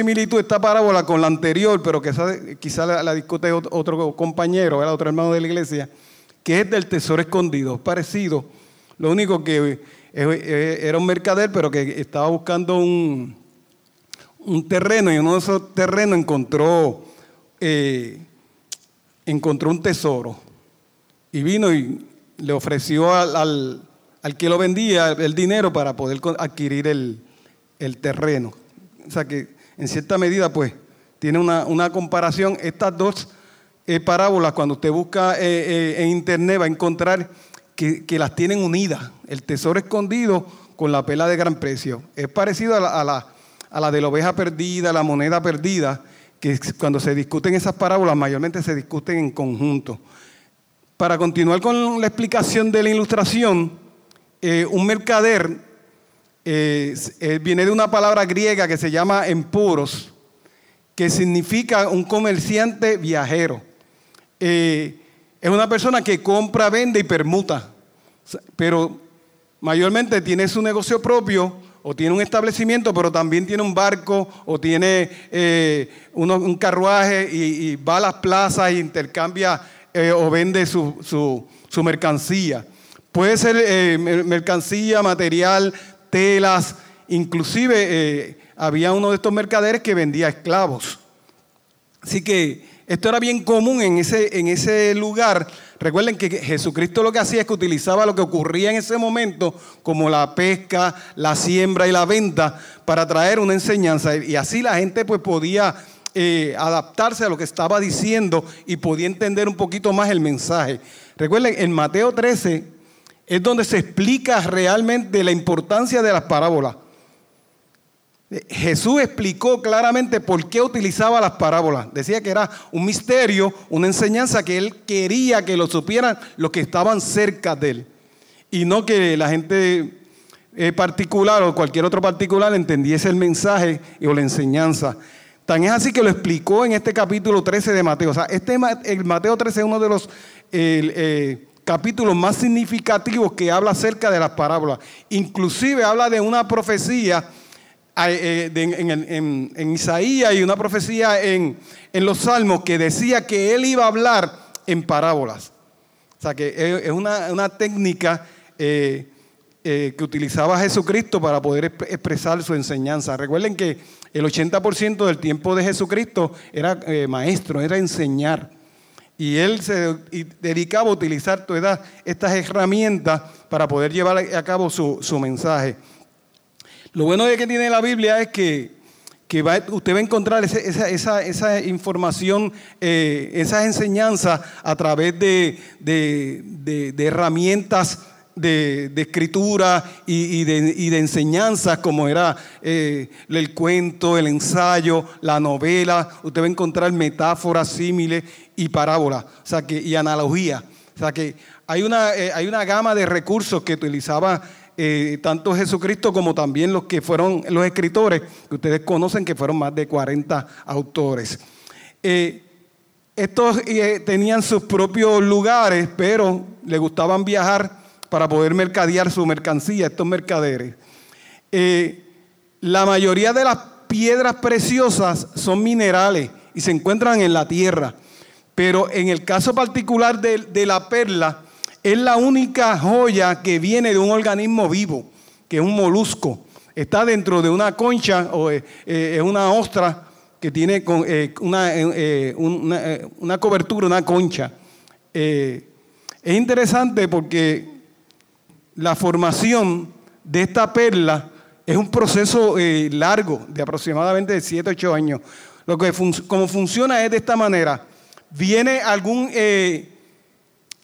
similitud esta parábola con la anterior, pero que quizá la, discute otro compañero, otro hermano de la iglesia, que es del tesoro escondido, parecido. Lo único que era un mercader, pero que estaba buscando un, un terreno y uno de esos terrenos encontró, eh, encontró un tesoro. Y vino y le ofreció al, al, que lo vendía el dinero para poder adquirir el, el terreno. O sea que en cierta medida, pues, tiene una, comparación. Estas dos eh, parábolas, cuando usted busca eh, eh, en internet, va a encontrar que, las tienen unidas. El tesoro escondido con la pela de gran precio. Es parecido a la, a la, de la oveja perdida, la moneda perdida, que cuando se discuten esas parábolas, mayormente se discuten en conjunto. Para continuar con la explicación de la ilustración, un mercader eh, viene de una palabra griega que se llama empuros, que significa un comerciante viajero. Eh, es una persona que compra, vende y permuta, pero mayormente tiene su negocio propio o tiene un establecimiento, pero también tiene un barco o tiene eh, un carruaje y, va a las plazas e intercambia o vende su, su mercancía. Puede ser mercancía, material, telas, inclusive eh, había uno de estos mercaderes que vendía esclavos. Así que esto era bien común en ese, en ese lugar. Recuerden que Jesucristo lo que hacía es que utilizaba lo que ocurría en ese momento, como la pesca, la siembra y la venta, para traer una enseñanza. Y así la gente pues podía eh, adaptarse a lo que estaba diciendo y podía entender un poquito más el mensaje. Recuerden, en Mateo 13, es donde se explica realmente la importancia de las parábolas. Jesús explicó claramente por qué utilizaba las parábolas. Decía que era un misterio, una enseñanza que él quería que lo supieran los que estaban cerca de él. Y no que la gente eh, particular o cualquier otro particular entendiese el mensaje o la enseñanza. Tan es así que lo explicó en este capítulo 13 de Mateo. O sea, este, el Mateo 13 es uno de los eh, capítulos más significativos que habla acerca de las parábolas. Inclusive habla de una profecía eh, en, Isaías y una profecía en, los Salmos que decía que él iba a hablar en parábolas. O sea que es una, técnica eh, eh, que utilizaba Jesucristo para poder expresar su enseñanza. Recuerden que el 80% del tiempo de Jesucristo era maestro, era enseñar. Y él se dedicaba a utilizar todas estas herramientas para poder llevar a cabo su, mensaje. Lo bueno de que tiene la Biblia es que, usted va a encontrar esa, información, eh, esas enseñanzas a través de, de herramientas de, escritura y, de, enseñanzas como era eh, el cuento, el ensayo, la novela. Usted va a encontrar metáforas, símiles y parábolas, o sea que, y analogía. O sea que hay una, eh, hay una gama de recursos que utilizaba eh, tanto Jesucristo como también los que fueron los escritores, que ustedes conocen que fueron más de 40 autores. estos tenían sus propios lugares, pero le gustaban viajar para poder mercadear su mercancía, estos mercaderes. Eh, la mayoría de las piedras preciosas son minerales y se encuentran en la tierra, pero en el caso particular de, la perla, es la única joya que viene de un organismo vivo, que es un molusco. Está dentro de una concha o eh, eh, es una ostra que tiene una, una, cobertura, una concha. es interesante porque la formación de esta perla es un proceso eh, largo, de aproximadamente 7, 8 años. Lo que como funciona es de esta manera. Viene algún eh,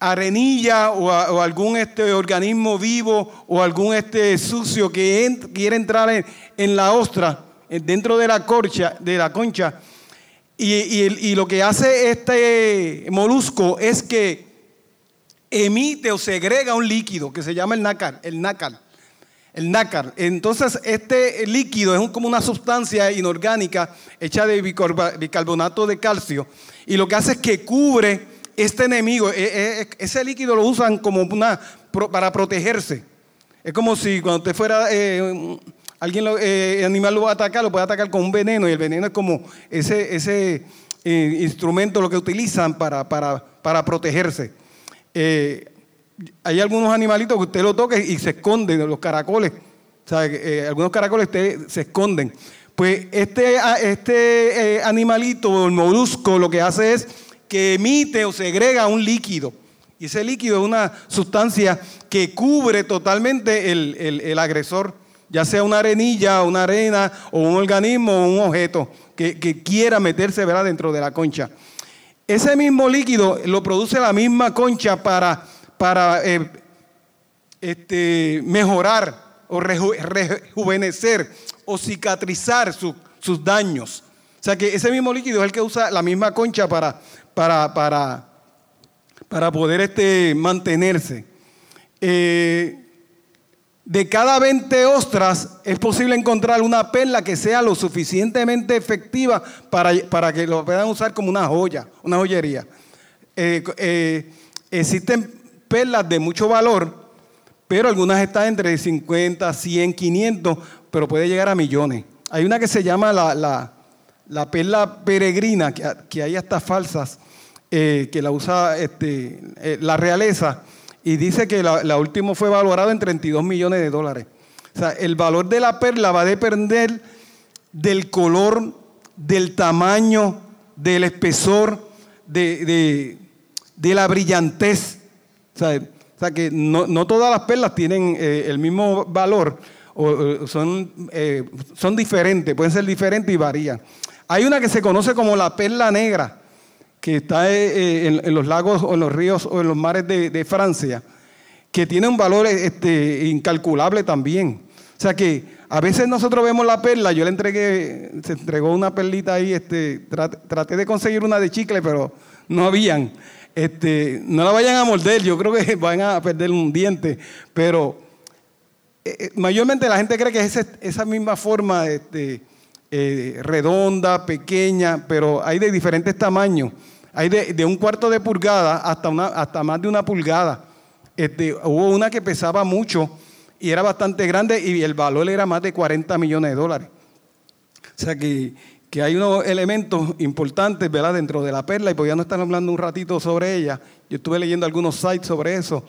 arenilla o, algún este, organismo vivo o algún este, sucio que quiere entrar en, la ostra, dentro de la, corcha, de la concha. Y, y lo que hace este molusco es que emite o segrega un líquido que se llama el nácar, el nácar. El nácar. Entonces, este líquido es como una sustancia inorgánica hecha de bicarbonato de calcio y lo que hace es que cubre este enemigo. E, e, e, ese líquido lo usan como una para protegerse. Es como si cuando usted fuera eh, alguien eh, el animal lo va a atacar, lo puede atacar con un veneno y el veneno es como ese, ese eh, instrumento lo que utilizan para, para, protegerse. Eh, hay algunos animalitos que usted lo toque y se esconden, los caracoles. Sea, algunos caracoles se esconden. Pues este, este animalito, el molusco, lo que hace es que emite o segrega un líquido. Y ese líquido es una sustancia que cubre totalmente el, agresor, ya sea una arenilla, una arena, o un organismo, o un objeto que, quiera meterse dentro de la concha. Ese mismo líquido lo produce la misma concha para, para eh, este, mejorar o rejuvenecer o cicatrizar sus daños. O sea que ese mismo líquido es el que usa la misma concha para, para, para para poder este, mantenerse. Eh, de cada 20 ostras es posible encontrar una perla que sea lo suficientemente efectiva para, para que lo puedan usar como una joya, una joyería. Eh, eh, existen perlas de mucho valor, pero algunas están entre 50, 100, 500, pero puede llegar a millones. Hay una que se llama la, la, perla peregrina, que, que hay hasta falsas, eh, que la usa este, la realeza y dice que la, última fue valorada en 32 millones de dólares. O sea, el valor de la perla va a depender del color, del tamaño, del espesor, de, la brillantez. O sea, que no, todas las perlas tienen eh, el mismo valor, o, son, son diferentes, pueden ser diferentes y varían. Hay una que se conoce como la perla negra que está eh, eh, en, los lagos o en los ríos o en los mares de, Francia, que tiene un valor este, incalculable también. O sea que a veces nosotros vemos la perla, yo le entregué, se entregó una perlita ahí, este, traté, de conseguir una de chicle, pero no habían. Este, no la vayan a morder, yo creo que van a perder un diente, pero eh, mayormente la gente cree que es esa misma forma este, redonda, pequeña, pero hay de diferentes tamaños. Hay de, un cuarto de pulgada hasta, una, hasta más de una pulgada. Este, hubo una que pesaba mucho y era bastante grande y el valor era más de 40 millones de dólares. O sea que, hay unos elementos importantes ¿verdad? dentro de la perla y podíamos estar hablando un ratito sobre ella. Yo estuve leyendo algunos sites sobre eso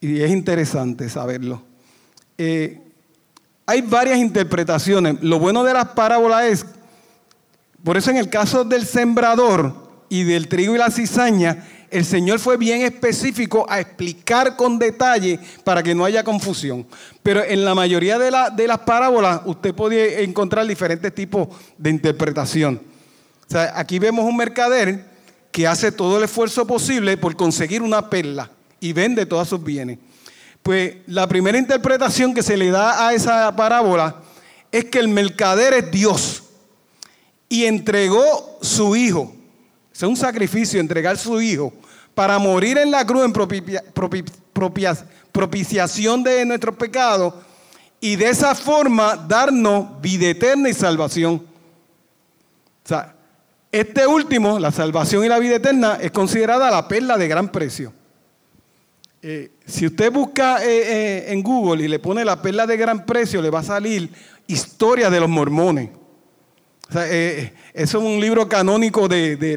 y es interesante saberlo. Eh, hay varias interpretaciones. Lo bueno de las parábolas es, por eso en el caso del sembrador, y del trigo y la cizaña, el Señor fue bien específico a explicar con detalle para que no haya confusión. Pero en la mayoría de, las parábolas usted puede encontrar diferentes tipos de interpretación. O sea, aquí vemos un mercader que hace todo el esfuerzo posible por conseguir una perla y vende todos sus bienes. Pues la primera interpretación que se le da a esa parábola es que el mercader es Dios y entregó su hijo es un sacrificio entregar su hijo para morir en la cruz en propiciación de nuestros pecados y de esa forma darnos vida eterna y salvación. O sea, este último, la salvación y la vida eterna, es considerada la perla de gran precio. Eh, si usted busca eh, eh, en Google y le pone la perla de gran precio, le va a salir historia de los mormones. Eso es un libro canónico de, de,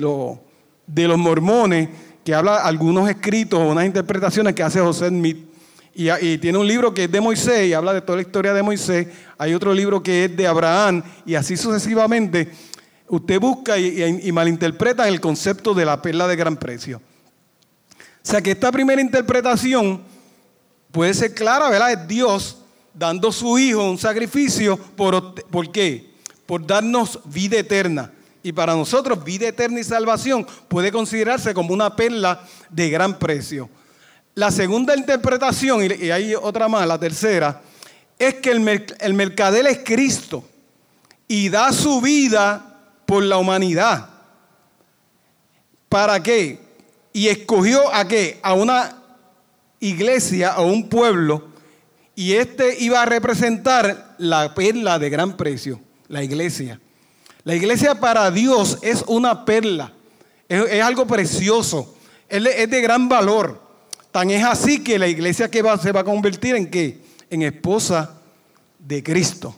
de los mormones que habla algunos escritos o unas interpretaciones que hace José Smith. Y, tiene un libro que es de Moisés y habla de toda la historia de Moisés. Hay otro libro que es de Abraham y así sucesivamente. Usted busca y, malinterpreta el concepto de la perla de gran precio. O sea que esta primera interpretación puede ser clara, ¿verdad? Es Dios dando su hijo un sacrificio. ¿Por, ¿por qué? Por darnos vida eterna. Y para nosotros vida eterna y salvación puede considerarse como una perla de gran precio. La segunda interpretación, y hay otra más, la tercera, es que el, mercader es Cristo y da su vida por la humanidad. ¿Para qué? Y escogió a qué? A una iglesia o un pueblo y este iba a representar la perla de gran precio, la iglesia. La iglesia para Dios es una perla, es, algo precioso, es de, gran valor. Tan es así que la iglesia que va, se va a convertir en qué? En esposa de Cristo.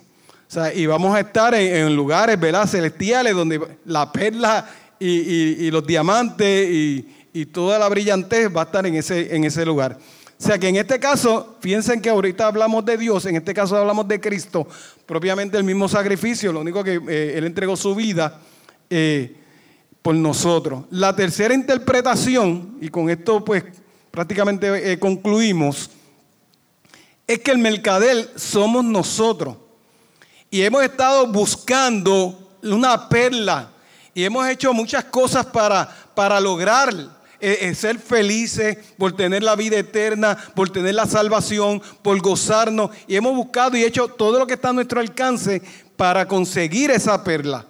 sea, y vamos a estar en, lugares ¿verdad? celestiales donde la perla y, los diamantes y, toda la brillantez va a estar en ese, en ese lugar. O sea que en este caso, piensen que ahorita hablamos de Dios, en este caso hablamos de Cristo, propiamente el mismo sacrificio, lo único que eh, Él entregó su vida eh, por nosotros. La tercera interpretación, y con esto pues prácticamente eh, concluimos, es que el mercader somos nosotros. Y hemos estado buscando una perla y hemos hecho muchas cosas para, para lograr eh, eh, ser felices, por tener la vida eterna, por tener la salvación, por gozarnos. Y hemos buscado y hecho todo lo que está a nuestro alcance para conseguir esa perla.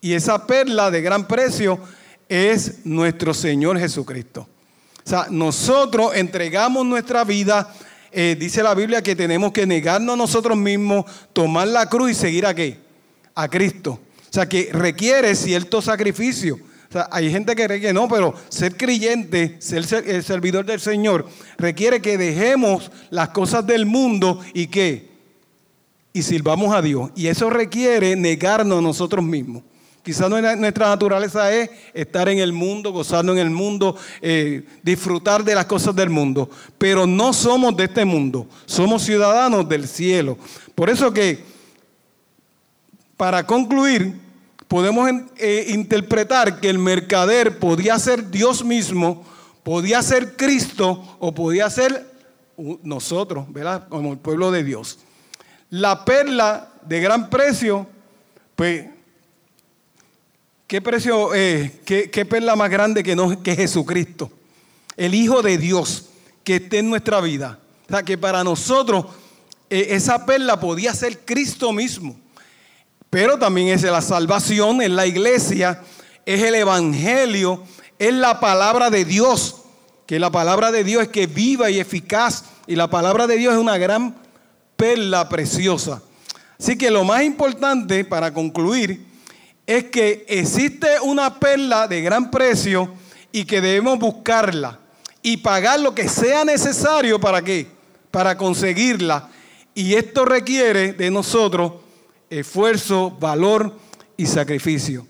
Y esa perla de gran precio es nuestro Señor Jesucristo. O sea, nosotros entregamos nuestra vida eh, dice la Biblia que tenemos que negarnos a nosotros mismos, tomar la cruz y seguir a qué? A Cristo. O sea, que requiere cierto sacrificio. Hay gente que cree que no, pero ser creyente, ser el servidor del Señor, requiere que dejemos las cosas del mundo y que y sirvamos a Dios. Y eso requiere negarnos a nosotros mismos. Quizás nuestra naturaleza es estar en el mundo, gozarnos en el mundo, eh, disfrutar de las cosas del mundo. Pero no somos de este mundo, somos ciudadanos del cielo. Por eso que, para concluir, podemos eh, interpretar que el mercader podía ser Dios mismo, podía ser Cristo o podía ser nosotros, ¿verdad? Como el pueblo de Dios. La perla de gran precio, pues ¿Qué precio, eh, qué, perla más grande que, no, que Jesucristo? El Hijo de Dios que esté en nuestra vida. O sea, que para nosotros eh, esa perla podía ser Cristo mismo. Pero también es la salvación, es la iglesia, es el Evangelio, es la palabra de Dios. Que la palabra de Dios es que viva y eficaz. Y la palabra de Dios es una gran perla preciosa. Así que lo más importante para concluir es que existe una perla de gran precio y que debemos buscarla y pagar lo que sea necesario para qué? Para conseguirla. Y esto requiere de nosotros esfuerzo, valor y sacrificio.